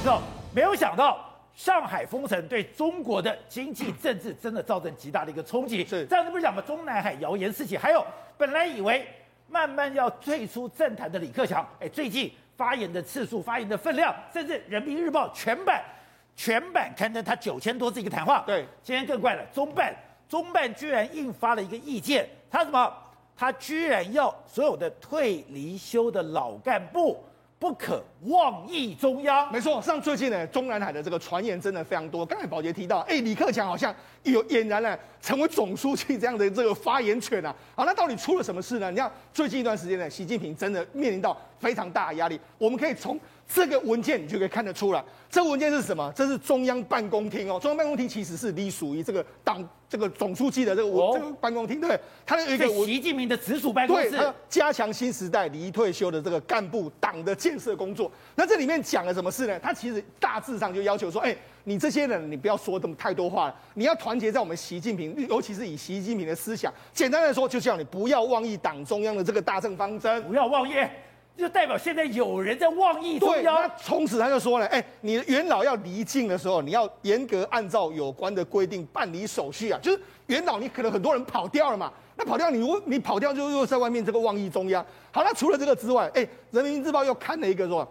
知道没有想到上海封城对中国的经济政治真的造成极大的一个冲击。是，这样子不是讲嘛？中南海谣言四起，还有本来以为慢慢要退出政坛的李克强，哎，最近发言的次数、发言的分量，甚至人民日报全版全版刊登他九千多字一个谈话。对，今天更怪了，中办中办居然印发了一个意见，他什么？他居然要所有的退离休的老干部。不可妄议中央，没错。像最近呢，中南海的这个传言真的非常多。刚才宝杰提到，哎，李克强好像有俨然呢成为总书记这样的这个发言权啊。好，那到底出了什么事呢？你看最近一段时间呢，习近平真的面临到非常大的压力。我们可以从这个文件你就可以看得出来，这个文件是什么？这是中央办公厅哦。中央办公厅其实是隶属于这个党。这个总书记的这个我、哦、这个办公厅，对，他有一个习近平的直属办公室，对，加强新时代离退休的这个干部党的建设工作。那这里面讲了什么事呢？他其实大致上就要求说，哎，你这些人，你不要说这么太多话了，你要团结在我们习近平，尤其是以习近平的思想。简单来说，就叫你不要妄议党中央的这个大政方针，不要妄议。就代表现在有人在妄议中央。对，那从此他就说了，哎，你元老要离境的时候，你要严格按照有关的规定办理手续啊。就是元老，你可能很多人跑掉了嘛，那跑掉你如你跑掉就又在外面这个妄议中央。好，那除了这个之外，哎，人民日报又看了一个说。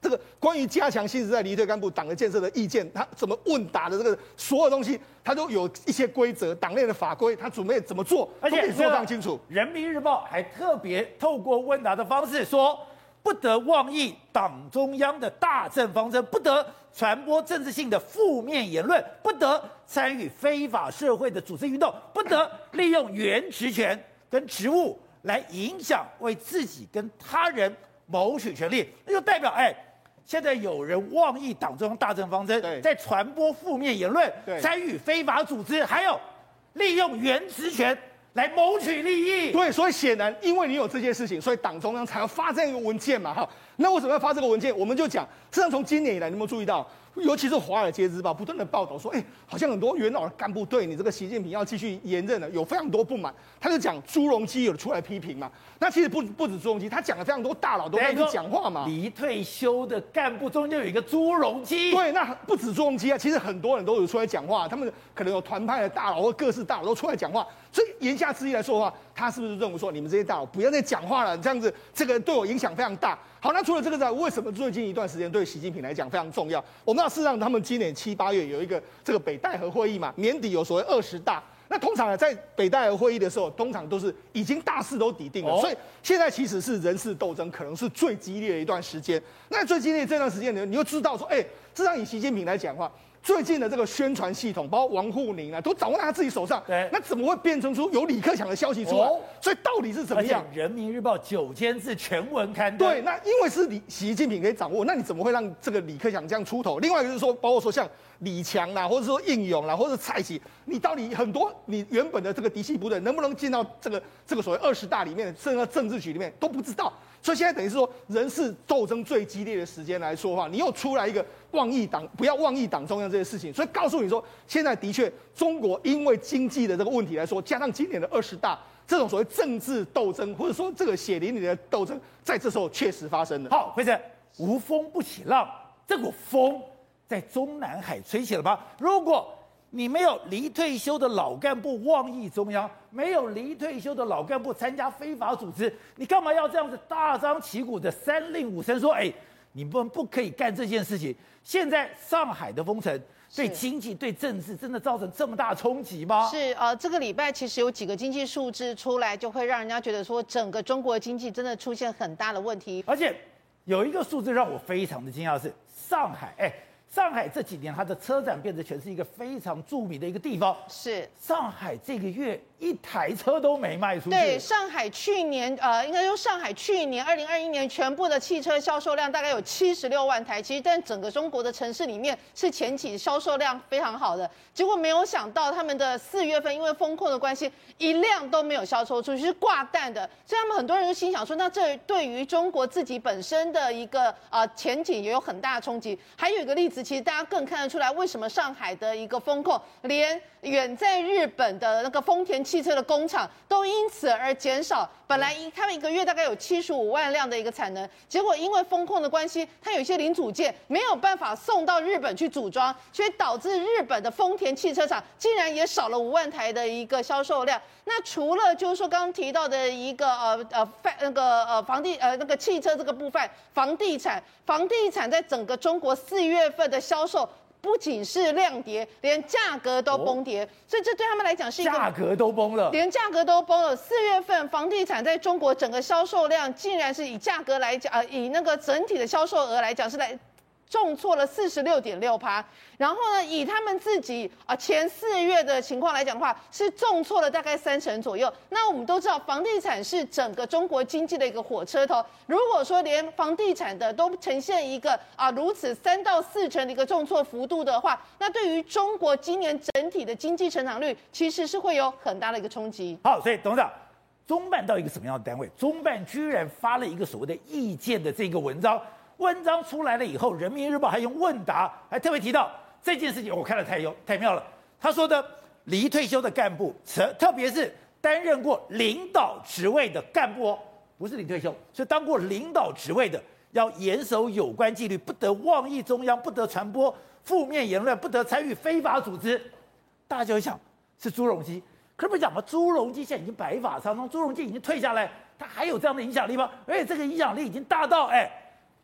这个关于加强新时代离退干部党的建设的意见，他怎么问答的这个所有东西，他都有一些规则，党内的法规，他准备怎么做，而且说得非常清楚。人民日报还特别透过问答的方式说，不得妄议党中央的大政方针，不得传播政治性的负面言论，不得参与非法社会的组织运动，不得利用原职权跟职务来影响为自己跟他人谋取权利，那就代表哎。现在有人妄议党中央大政方针，在传播负面言论，参与非法组织，还有利用原职权来谋取利益。对，所以显然，因为你有这件事情，所以党中央才要发这样一个文件嘛。哈，那为什么要发这个文件？我们就讲，实际上从今年以来，你有没有注意到？尤其是《华尔街日报》不断的报道说，哎，好像很多元老的干部对你这个习近平要继续延任了，有非常多不满。他就讲朱镕基有出来批评嘛。那其实不不止朱镕基，他讲了非常多大佬都开始讲话嘛。离退休的干部中间有一个朱镕基。对，那不止朱镕基啊，其实很多人都有出来讲话，他们可能有团派的大佬或各式大佬都出来讲话。所以言下之意来说的话，他是不是认为说你们这些大佬不要再讲话了？这样子，这个对我影响非常大。好，那除了这个之外，为什么最近一段时间对习近平来讲非常重要？我们知道，事实上他们今年七八月有一个这个北戴河会议嘛，年底有所谓二十大。那通常呢，在北戴河会议的时候，通常都是已经大势都底定了，所以现在其实是人事斗争可能是最激烈的一段时间。那最激烈这段时间呢，你就知道说，哎，至少以习近平来讲的话。最近的这个宣传系统，包括王沪宁啊，都掌握在他自己手上。对，那怎么会变成出有李克强的消息出来？哦、所以到底是怎么样？人民日报九千字全文刊登。对，那因为是李习近平可以掌握，那你怎么会让这个李克强这样出头？另外就是说，包括说像李强啦，或者说应勇啦，或者是蔡奇，你到底很多你原本的这个嫡系部队能不能进到这个这个所谓二十大里面，甚至到政治局里面都不知道。所以现在等于是说，人事斗争最激烈的时间来说话，你又出来一个妄议党，不要妄议党中央这些事情。所以告诉你说，现在的确中国因为经济的这个问题来说，加上今年的二十大这种所谓政治斗争，或者说这个血淋淋的斗争，在这时候确实发生了。好，辉正，无风不起浪，这股风在中南海吹起了吗？如果你没有离退休的老干部妄议中央，没有离退休的老干部参加非法组织，你干嘛要这样子大张旗鼓的三令五申说？哎，你们不可以干这件事情。现在上海的封城对经济、对政治真的造成这么大冲击吗？是呃，这个礼拜其实有几个经济数字出来，就会让人家觉得说，整个中国经济真的出现很大的问题。而且有一个数字让我非常的惊讶是，上海哎。上海这几年，它的车展变得全是一个非常著名的一个地方。是上海这个月一台车都没卖出去。对，上海去年，呃，应该说上海去年二零二一年全部的汽车销售量大概有七十六万台。其实，在整个中国的城市里面，是前期销售量非常好的。结果没有想到，他们的四月份因为风控的关系，一辆都没有销售出去，是挂蛋的。所以他们很多人就心想说，那这对于中国自己本身的一个呃前景也有很大的冲击。还有一个例子。其实大家更看得出来，为什么上海的一个风控，连远在日本的那个丰田汽车的工厂都因此而减少。本来一他们一个月大概有七十五万辆的一个产能，结果因为风控的关系，它有一些零组件没有办法送到日本去组装，所以导致日本的丰田汽车厂竟然也少了五万台的一个销售量。那除了就是说刚刚提到的一个呃呃房那个呃房地呃那个汽车这个部分，房地产房地产在整个中国四月份的销售。不仅是量跌，连价格都崩跌，哦、所以这对他们来讲是一个价格都崩了，连价格都崩了。四月份房地产在中国整个销售量，竟然是以价格来讲，呃，以那个整体的销售额来讲是来。重挫了四十六点六趴，然后呢，以他们自己啊前四月的情况来讲的话，是重挫了大概三成左右。那我们都知道，房地产是整个中国经济的一个火车头。如果说连房地产的都呈现一个啊如此三到四成的一个重挫幅度的话，那对于中国今年整体的经济成长率，其实是会有很大的一个冲击。好，所以董事长，中办到一个什么样的单位？中办居然发了一个所谓的意见的这个文章。文章出来了以后，《人民日报》还用问答，还特别提到这件事情，我看了太有太妙了。他说的离退休的干部，特特别是担任过领导职位的干部哦，不是离退休，是当过领导职位的，要严守有关纪律，不得妄议中央，不得传播负面言论，不得参与非法组织。大家就会想，是朱镕基，可是不讲嘛？朱镕基现在已经白发苍苍，朱镕基已经退下来，他还有这样的影响力吗？而且这个影响力已经大到哎。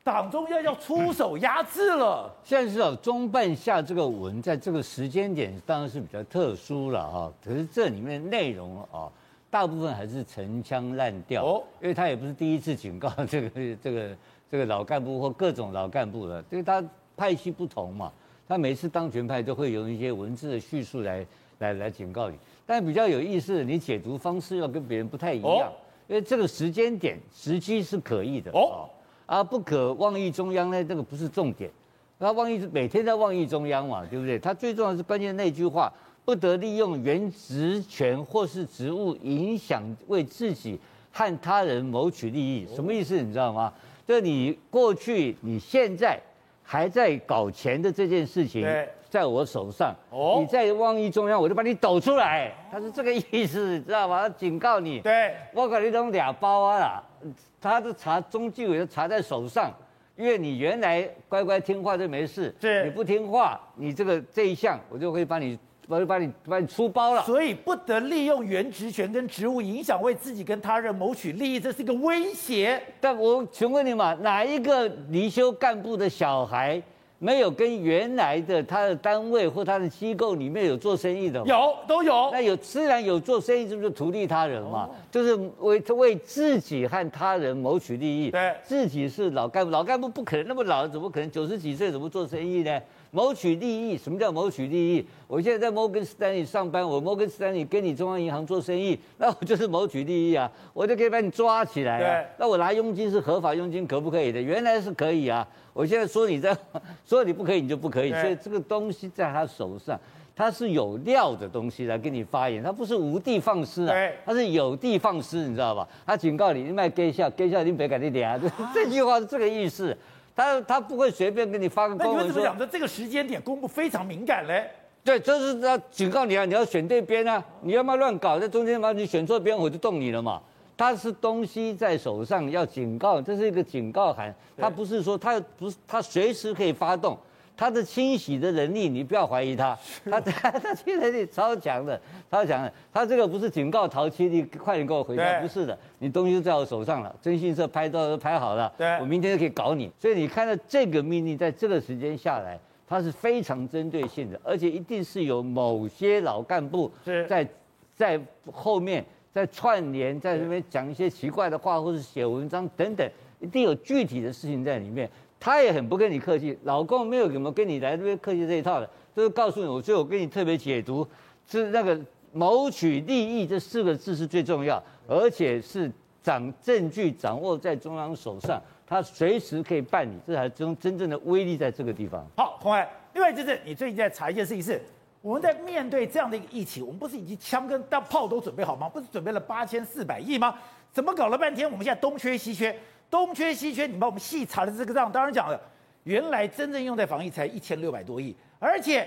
党中央要出手压制了。现在是啊，中办下这个文，在这个时间点当然是比较特殊了哈。可是这里面内容啊，大部分还是陈腔滥调。哦，因为他也不是第一次警告这个 这个这个老干部或各种老干部了，因为他派系不同嘛。他每次当权派都会用一些文字的叙述来来来警告你。但比较有意思的，你解读方式要跟别人不太一样，因为这个时间点时机是可以的。哦。啊，不可妄议中央呢，这个不是重点。他妄议每天在妄议中央嘛，对不对？他最重要是关键那句话，不得利用原职权或是职务影响为自己和他人谋取利益。什么意思？你知道吗？就你过去、你现在还在搞钱的这件事情，在我手上。哦，你在汪一中央，我就把你抖出来。他是这个意思，知道吗？他警告你。对，我给你弄俩包啊啦。他的查中纪委的查在手上，因为你原来乖乖听话就没事，是你不听话，你这个这一项我就会把你，我就把你把你出包了。所以不得利用原职权跟职务影响为自己跟他人谋取利益，这是一个威胁。但我请问你嘛，哪一个离休干部的小孩？没有跟原来的他的单位或他的机构里面有做生意的？有，都有。那有，自然有做生意，是不是图利他人嘛？就是为为自己和他人谋取利益。对，自己是老干部，老干部不可能那么老，怎么可能九十几岁怎么做生意呢？谋取利益，什么叫谋取利益？我现在在摩根斯丹利上班，我摩根斯丹利跟你中央银行做生意，那我就是谋取利益啊，我就可以把你抓起来啊。那我拿佣金是合法佣金，可不可以的？原来是可以啊。我现在说你在 说你不可以，你就不可以。所以这个东西在他手上，他是有料的东西来跟你发言，他不是无的放矢啊，他是有的放矢，你知道吧？他警告你，你卖给笑，给笑你别改你脸啊。这句话是这个意思。他他不会随便给你发个公文说。那你为什么讲的这个时间点公布非常敏感嘞？对，这是要警告你啊，你要选对边啊，你要不要乱搞，在中间把你选错边，我就动你了嘛。他是东西在手上，要警告，这是一个警告函。他不是说他不是他随时可以发动，他的清洗的能力你不要怀疑他，他他 他清洗能力超强的，超强的。他这个不是警告陶七，你快点给我回家，不是的，你东西都在我手上了，征信社拍照都拍好了，对我明天就可以搞你。所以你看到这个命令在这个时间下来，它是非常针对性的，而且一定是有某些老干部在在后面。在串联，在那边讲一些奇怪的话，或者写文章等等，一定有具体的事情在里面。他也很不跟你客气，老公没有怎么跟你来这边客气这一套的，就是告诉你，我所以我跟你特别解读，是那个谋取利益这四个字是最重要，而且是掌证据掌握在中央手上，他随时可以办理，这才真真正的威力在这个地方。好，洪海，另外就是你最近在查一件事情是。我们在面对这样的一个疫情，我们不是已经枪跟大炮都准备好吗？不是准备了八千四百亿吗？怎么搞了半天，我们现在东缺西缺，东缺西缺？你把我们细查的这个账，当然讲了，原来真正用在防疫才一千六百多亿，而且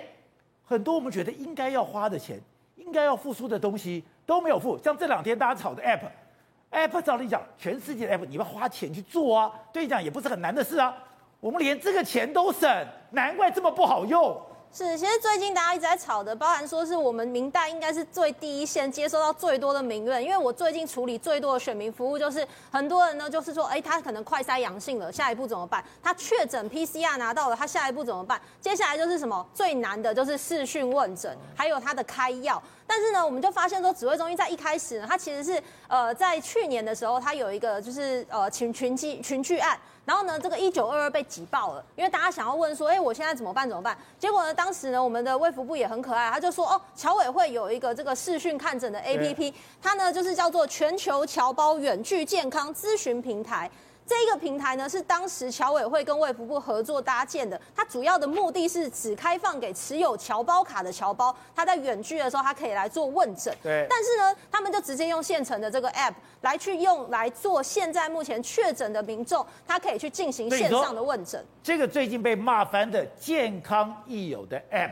很多我们觉得应该要花的钱，应该要付出的东西都没有付。像这两天大家炒的 App，App 照理讲，全世界的 App 你要花钱去做啊，对你讲也不是很难的事啊。我们连这个钱都省，难怪这么不好用。是，其实最近大家一直在吵的，包含说是我们民代应该是最第一线接收到最多的民怨，因为我最近处理最多的选民服务，就是很多人呢，就是说，哎，他可能快筛阳性了，下一步怎么办？他确诊 PCR 拿到了，他下一步怎么办？接下来就是什么？最难的就是视讯问诊，还有他的开药。但是呢，我们就发现说，指挥中心在一开始呢，它其实是呃，在去年的时候，它有一个就是呃群群聚群聚案，然后呢，这个一九二二被挤爆了，因为大家想要问说，哎，我现在怎么办？怎么办？结果呢，当时呢，我们的卫福部也很可爱，他就说，哦，侨委会有一个这个视讯看诊的 APP，它呢就是叫做全球侨胞远距健康咨询平台。这一个平台呢，是当时侨委会跟卫福部合作搭建的。它主要的目的是只开放给持有侨胞卡的侨胞，他在远距的时候，他可以来做问诊。对。但是呢，他们就直接用现成的这个 app 来去用来做现在目前确诊的民众，他可以去进行线上的问诊。这个最近被骂翻的健康益友的 app，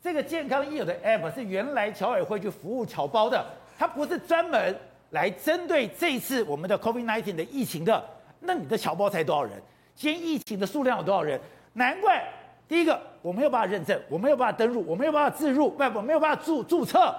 这个健康益友的 app 是原来侨委会去服务侨胞的，它不是专门来针对这次我们的 COVID-19 的疫情的。那你的侨胞才多少人？今天疫情的数量有多少人？难怪第一个我没有办法认证，我没有办法登入，我没有办法自入，不，我没有办法注注册，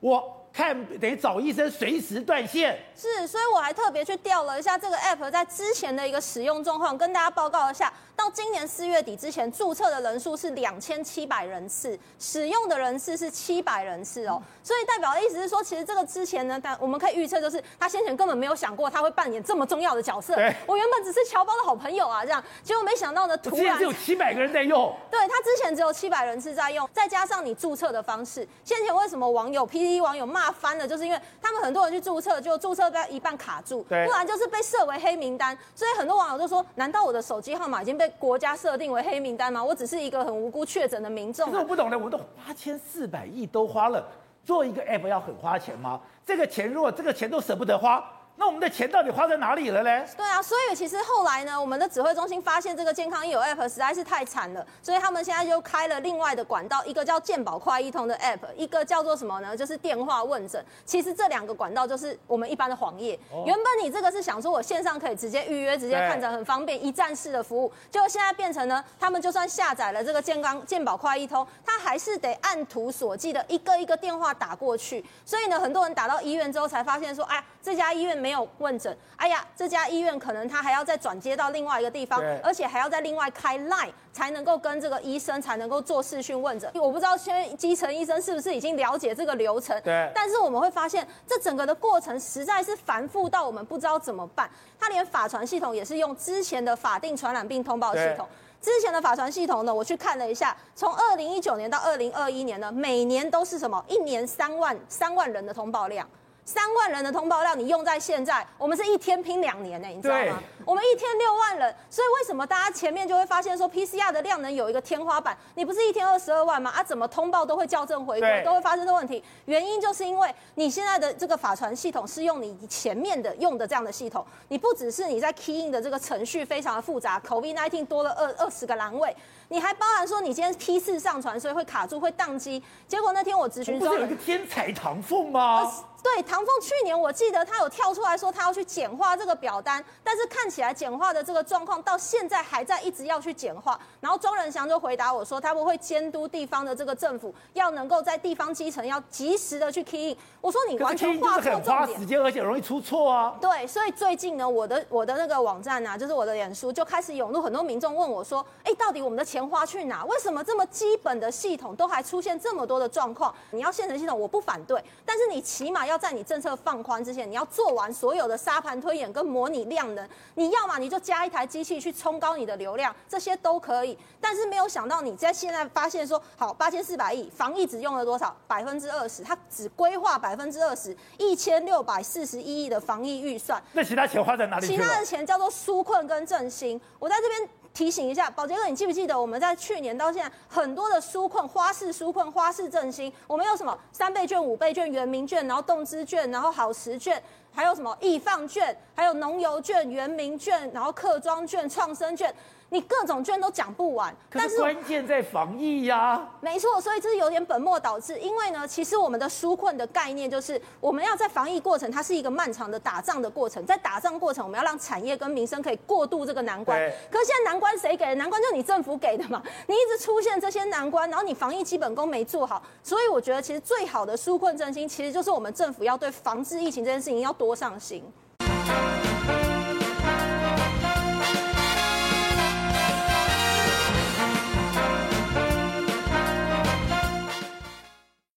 我。看得找医生随时断线，是，所以我还特别去调了一下这个 app 在之前的一个使用状况，跟大家报告一下。到今年四月底之前，注册的人数是两千七百人次，使用的人次是七百人次哦。所以代表的意思是说，其实这个之前呢，但我们可以预测，就是他先前根本没有想过他会扮演这么重要的角色。我原本只是侨胞的好朋友啊，这样，结果没想到呢，突然只有七百个人在用。对，他之前只有七百人次在用，再加上你注册的方式，先前为什么网友 PTT 网友骂？骂翻了，就是因为他们很多人去注册，就注册到一半卡住，不然就是被设为黑名单。所以很多网友就说：难道我的手机号码已经被国家设定为黑名单吗？我只是一个很无辜确诊的民众。可是我不懂的，我都八千四百亿都花了，做一个 app 要很花钱吗？这个钱如果这个钱都舍不得花。那我们的钱到底花在哪里了呢？对啊，所以其实后来呢，我们的指挥中心发现这个健康医友 App 实在是太惨了，所以他们现在就开了另外的管道，一个叫健保快易通的 App，一个叫做什么呢？就是电话问诊。其实这两个管道就是我们一般的黄页。哦、原本你这个是想说我线上可以直接预约、直接看诊，很方便，一站式的服务。结果现在变成呢，他们就算下载了这个健康健保快易通，他还是得按图索骥的一个一个电话打过去。所以呢，很多人打到医院之后才发现说，哎，这家医院没有问诊。哎呀，这家医院可能他还要再转接到另外一个地方，而且还要再另外开 line 才能够跟这个医生才能够做视讯问诊。我不知道现在基层医生是不是已经了解这个流程？对。但是我们会发现，这整个的过程实在是繁复到我们不知道怎么办。他连法传系统也是用之前的法定传染病通报系统。之前的法传系统呢，我去看了一下，从二零一九年到二零二一年呢，每年都是什么？一年三万三万人的通报量。三万人的通报量，你用在现在，我们是一天拼两年呢，你知道吗？我们一天六万人，所以为什么大家前面就会发现说 PCR 的量能有一个天花板？你不是一天二十二万吗？啊，怎么通报都会校正回归，都会发生这个问题？原因就是因为你现在的这个法传系统是用你前面的用的这样的系统，你不只是你在 key in 的这个程序非常的复杂，COVID-19 多了二二十个栏位，你还包含说你今天批次上传，所以会卡住会宕机。结果那天我咨询不是有一个天才唐凤吗？对，唐凤去年我记得他有跳出来说他要去简化这个表单，但是看起来简化的这个状况到现在还在一直要去简化。然后庄仁祥就回答我说，他们会监督地方的这个政府，要能够在地方基层要及时的去 key in。我说你完全画错重点，时间，而且容易出错啊。对，所以最近呢，我的我的那个网站啊，就是我的脸书就开始涌入很多民众问我说，哎，到底我们的钱花去哪？为什么这么基本的系统都还出现这么多的状况？你要现成系统，我不反对，但是你起码要。要在你政策放宽之前，你要做完所有的沙盘推演跟模拟量能。你要么，你就加一台机器去冲高你的流量，这些都可以。但是没有想到你在现在发现说，好，八千四百亿防疫只用了多少？百分之二十，它只规划百分之二十，一千六百四十一亿的防疫预算。那其他钱花在哪里？其他的钱叫做纾困跟振兴。我在这边。提醒一下，宝杰哥，你记不记得我们在去年到现在很多的纾困、花式纾困、花式振兴，我们有什么三倍券、五倍券、原民券，然后动资券，然后好食券，还有什么易放券，还有农油券、原民券，然后客庄券、创生券。你各种券都讲不完。可是关键在防疫呀、啊。没错，所以这是有点本末倒置。因为呢，其实我们的纾困的概念就是，我们要在防疫过程，它是一个漫长的打仗的过程，在打仗过程，我们要让产业跟民生可以过渡这个难关。可是现在难关谁给的？难关就是你政府给的嘛。你一直出现这些难关，然后你防疫基本功没做好，所以我觉得其实最好的纾困振兴，其实就是我们政府要对防治疫情这件事情要多上心。